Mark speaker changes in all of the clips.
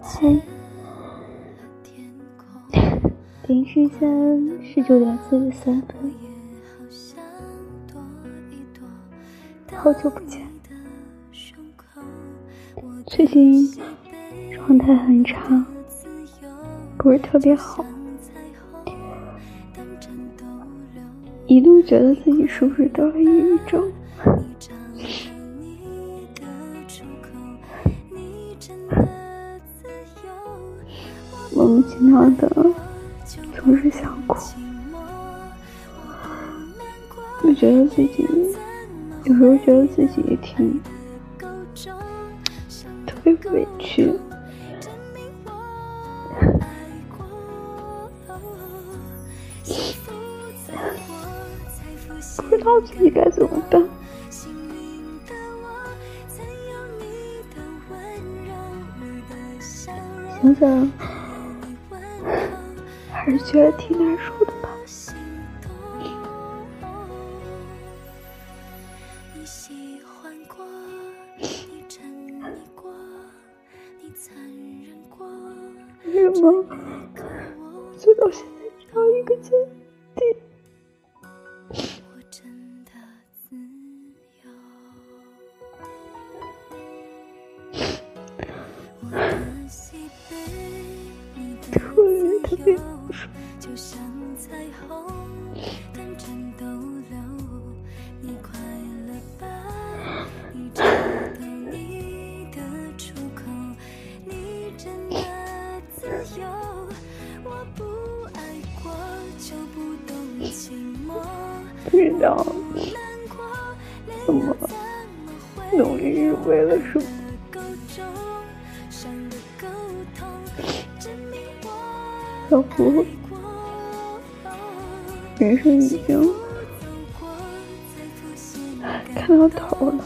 Speaker 1: 嗨，点时间十九点四十三分，好久不见，最近状态很差，不是特别好，一度觉得自己是不是得了抑郁症。莫名其妙的总是想哭，我觉得自己有时候觉得自己也挺特别委屈，不知道自己该怎么办。想想。还是觉得挺难受的吧。为什么走到现在这样一个境地？知道怎么努力是为了什么？小胡，人生已经看到头了，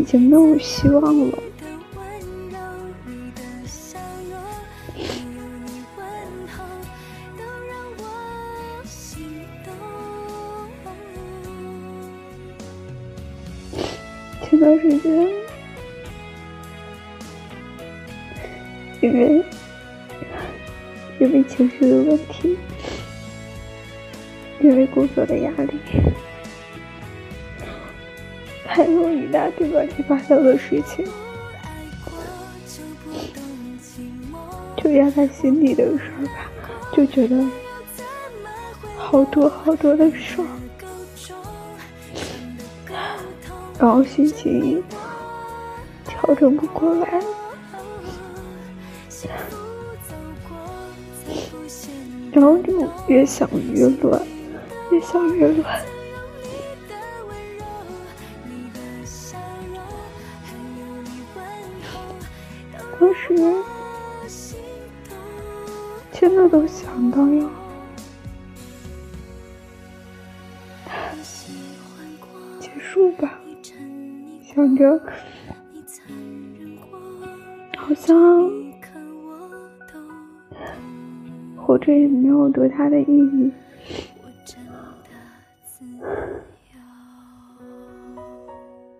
Speaker 1: 已经没有希望了。这段时间，因为因为情绪的问题，因为工作的压力，还有一大堆乱七八糟的事情，就压在心里的事儿吧，就觉得好多好多的事儿。然后心情调整不过来，然后就越想越乱，越想越乱。当时真的都想到要结束吧。想着，好像活着也没有多大的意义。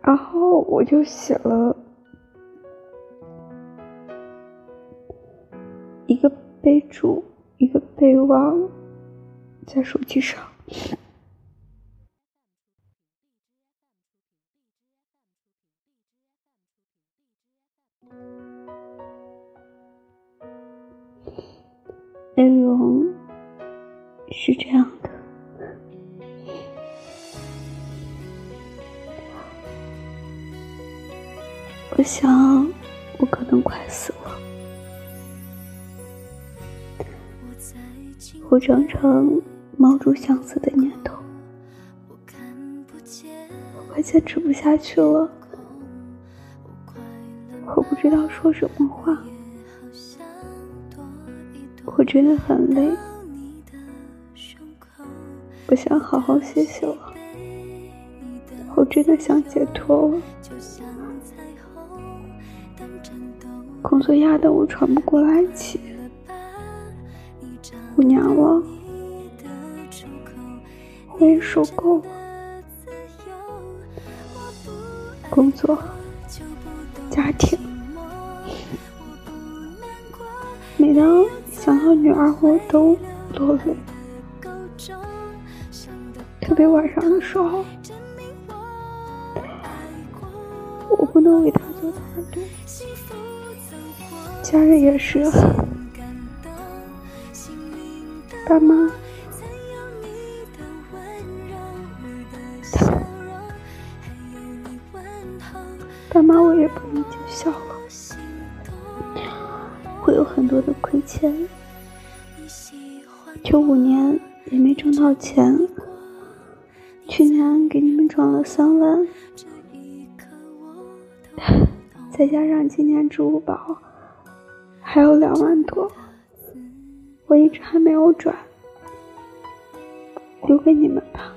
Speaker 1: 然后我就写了一个备注，一个备忘，在手机上。内容是这样的：我想，我可能快死了。我常常冒出想死的念头，我快坚持不下去了。我不知道说什么话。我真的很累，我想好好歇歇了。我真的想解脱了，工作压得我喘不过来气。我娘了，我也受够了。工作、家庭。每当想到女儿，我都落泪。特别晚上的时候，我不能为他做太多。家人也是，爸妈。爸妈，我也不能尽孝了，会有很多的亏欠。九五年也没挣到钱，去年给你们转了三万，再加上今年支付宝还有两万多，我一直还没有转，留给你们吧。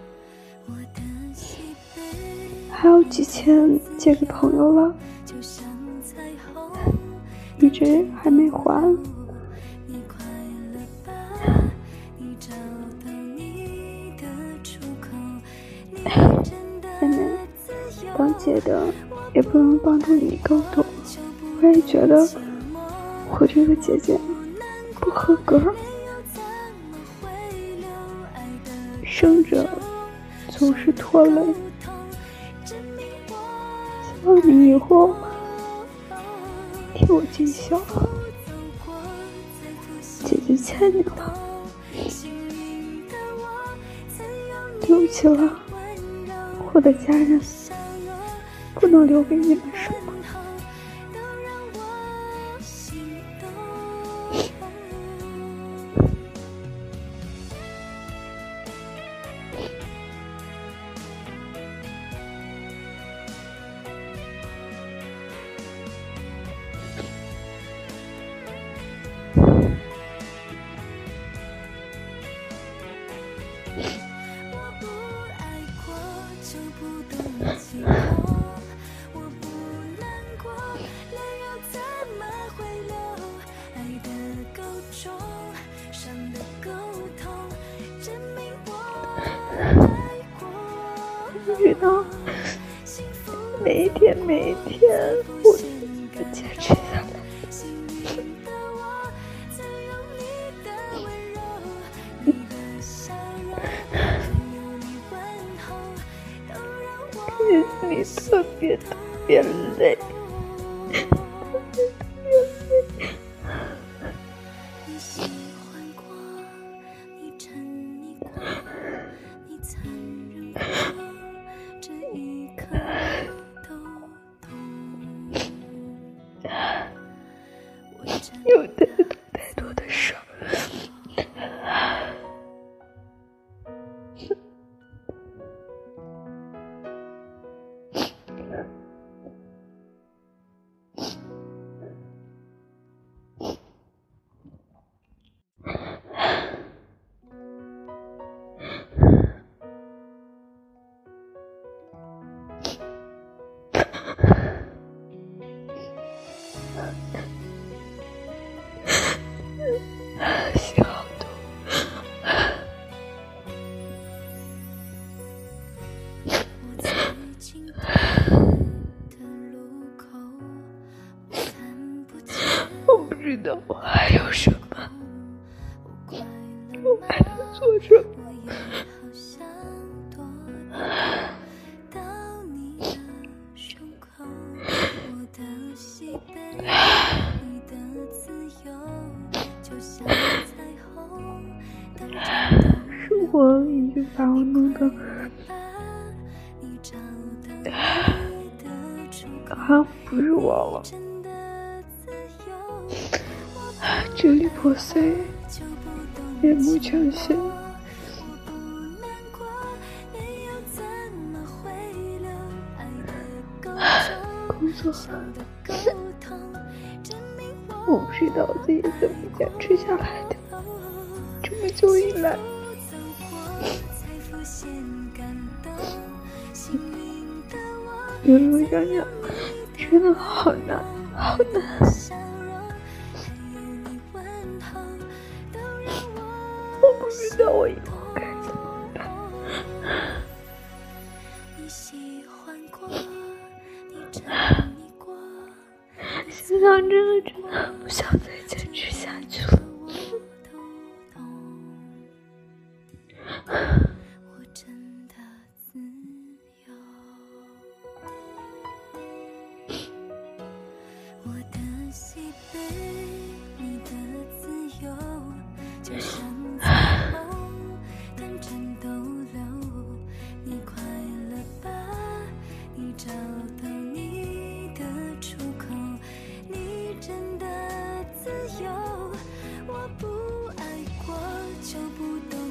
Speaker 1: 还有几千借给朋友了，直还没还。妹妹，当姐的也不能帮助你更多，我也觉得我这个姐姐不合格，生者总是拖累。希望你以后替我尽孝，姐姐欠你的，对不起了，我的家人不能留给你们什么。不知道，每一天每一天，我坚持下来。你特别特别累。我还有什么？我还能做什么？生活已经把我弄得好像不是我了。支离破碎，面目全非。工作，我不知道自己怎么坚持下来的。这么久以来，悠悠想想，真的好难，好难。遇到我一个人。现在我真的真的不想再坚持下去了。我的喜悲，你的自由，就像。